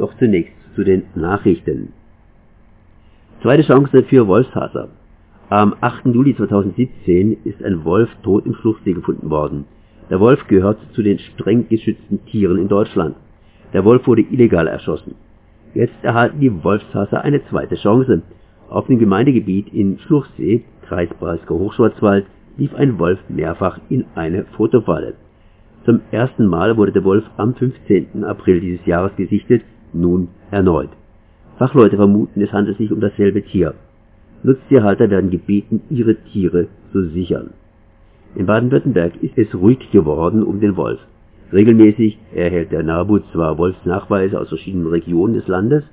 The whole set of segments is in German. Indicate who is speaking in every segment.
Speaker 1: Doch zunächst zu den Nachrichten. Zweite Chance für Wolfshasser. Am 8. Juli 2017 ist ein Wolf tot im Schluchsee gefunden worden. Der Wolf gehört zu den streng geschützten Tieren in Deutschland. Der Wolf wurde illegal erschossen. Jetzt erhalten die Wolfshasser eine zweite Chance. Auf dem Gemeindegebiet in Schluchsee, Kreis Breisgau Hochschwarzwald, lief ein Wolf mehrfach in eine Fotofalle. Zum ersten Mal wurde der Wolf am 15. April dieses Jahres gesichtet, nun erneut. Fachleute vermuten, es handelt sich um dasselbe Tier. Nutztierhalter werden gebeten, ihre Tiere zu sichern. In Baden-Württemberg ist es ruhig geworden um den Wolf. Regelmäßig erhält der NABU zwar Wolfsnachweise aus verschiedenen Regionen des Landes,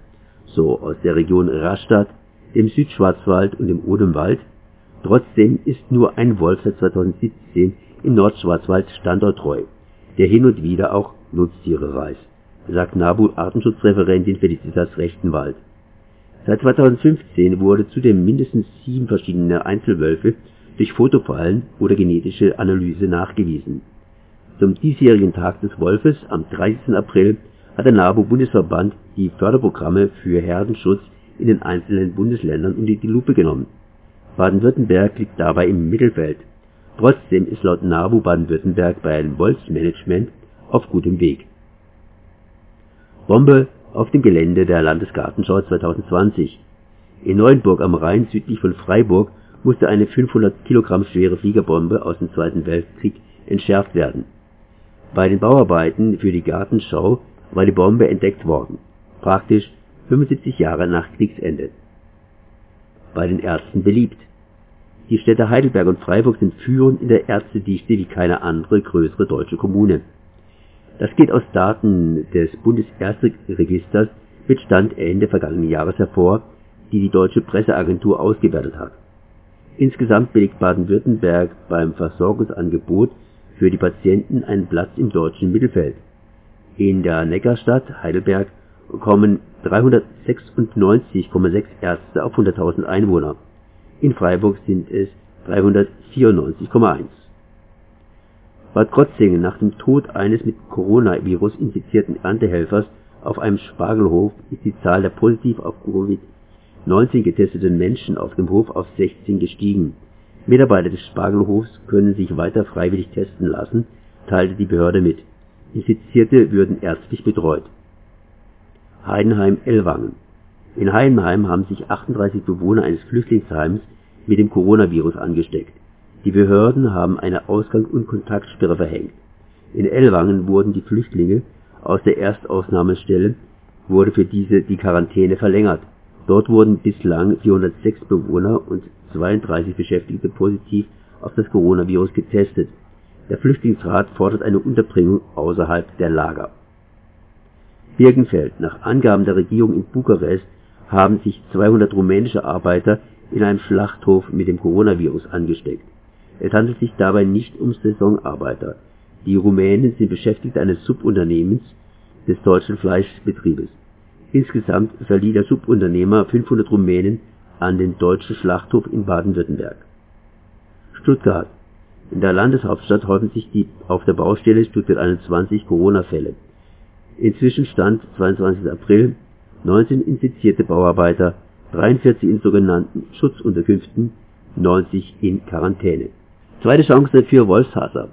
Speaker 1: so aus der Region Rastatt, dem Südschwarzwald und dem Odenwald, trotzdem ist nur ein Wolf seit 2017 im Nordschwarzwald standorttreu der hin und wieder auch Nutztiere reißt, sagt NABU Artenschutzreferentin Felicitas Rechtenwald. Seit 2015 wurde zudem mindestens sieben verschiedene Einzelwölfe durch Fotofallen oder genetische Analyse nachgewiesen. Zum diesjährigen Tag des Wolfes am 30. April hat der NABU-Bundesverband die Förderprogramme für Herdenschutz in den einzelnen Bundesländern unter die Lupe genommen. Baden-Württemberg liegt dabei im Mittelfeld Trotzdem ist laut NABU Baden-Württemberg bei einem Wolfsmanagement auf gutem Weg. Bombe auf dem Gelände der Landesgartenschau 2020. In Neuenburg am Rhein südlich von Freiburg musste eine 500 Kilogramm schwere Fliegerbombe aus dem Zweiten Weltkrieg entschärft werden. Bei den Bauarbeiten für die Gartenschau war die Bombe entdeckt worden, praktisch 75 Jahre nach Kriegsende. Bei den Ärzten beliebt die Städte Heidelberg und Freiburg sind führend in der Ärztedichte wie keine andere größere deutsche Kommune. Das geht aus Daten des Bundesärzteregisters mit Stand Ende vergangenen Jahres hervor, die die Deutsche Presseagentur ausgewertet hat. Insgesamt belegt Baden-Württemberg beim Versorgungsangebot für die Patienten einen Platz im deutschen Mittelfeld. In der Neckarstadt Heidelberg kommen 396,6 Ärzte auf 100.000 Einwohner in Freiburg sind es 394,1. Bad Krotzingen nach dem Tod eines mit Coronavirus infizierten Erntehelfers auf einem Spargelhof ist die Zahl der positiv auf Covid-19 getesteten Menschen auf dem Hof auf 16 gestiegen. Mitarbeiter des Spargelhofs können sich weiter freiwillig testen lassen, teilte die Behörde mit. Infizierte würden ärztlich betreut. Heidenheim-Ellwangen in Heidenheim haben sich 38 Bewohner eines Flüchtlingsheims mit dem Coronavirus angesteckt. Die Behörden haben eine Ausgang und Kontaktsperre verhängt. In Ellwangen wurden die Flüchtlinge aus der Erstausnahmestelle wurde für diese die Quarantäne verlängert. Dort wurden bislang 406 Bewohner und 32 Beschäftigte positiv auf das Coronavirus getestet. Der Flüchtlingsrat fordert eine Unterbringung außerhalb der Lager. Birkenfeld. Nach Angaben der Regierung in Bukarest haben sich 200 rumänische Arbeiter in einem Schlachthof mit dem Coronavirus angesteckt. Es handelt sich dabei nicht um Saisonarbeiter. Die Rumänen sind Beschäftigte eines Subunternehmens des deutschen Fleischbetriebes. Insgesamt verlieh der Subunternehmer 500 Rumänen an den deutschen Schlachthof in Baden-Württemberg. Stuttgart. In der Landeshauptstadt häufen sich die auf der Baustelle Stuttgart 21 Corona-Fälle. Inzwischen stand 22. April 19 infizierte Bauarbeiter, 43 in sogenannten Schutzunterkünften, 90 in Quarantäne. Zweite Chance für Wolfshasser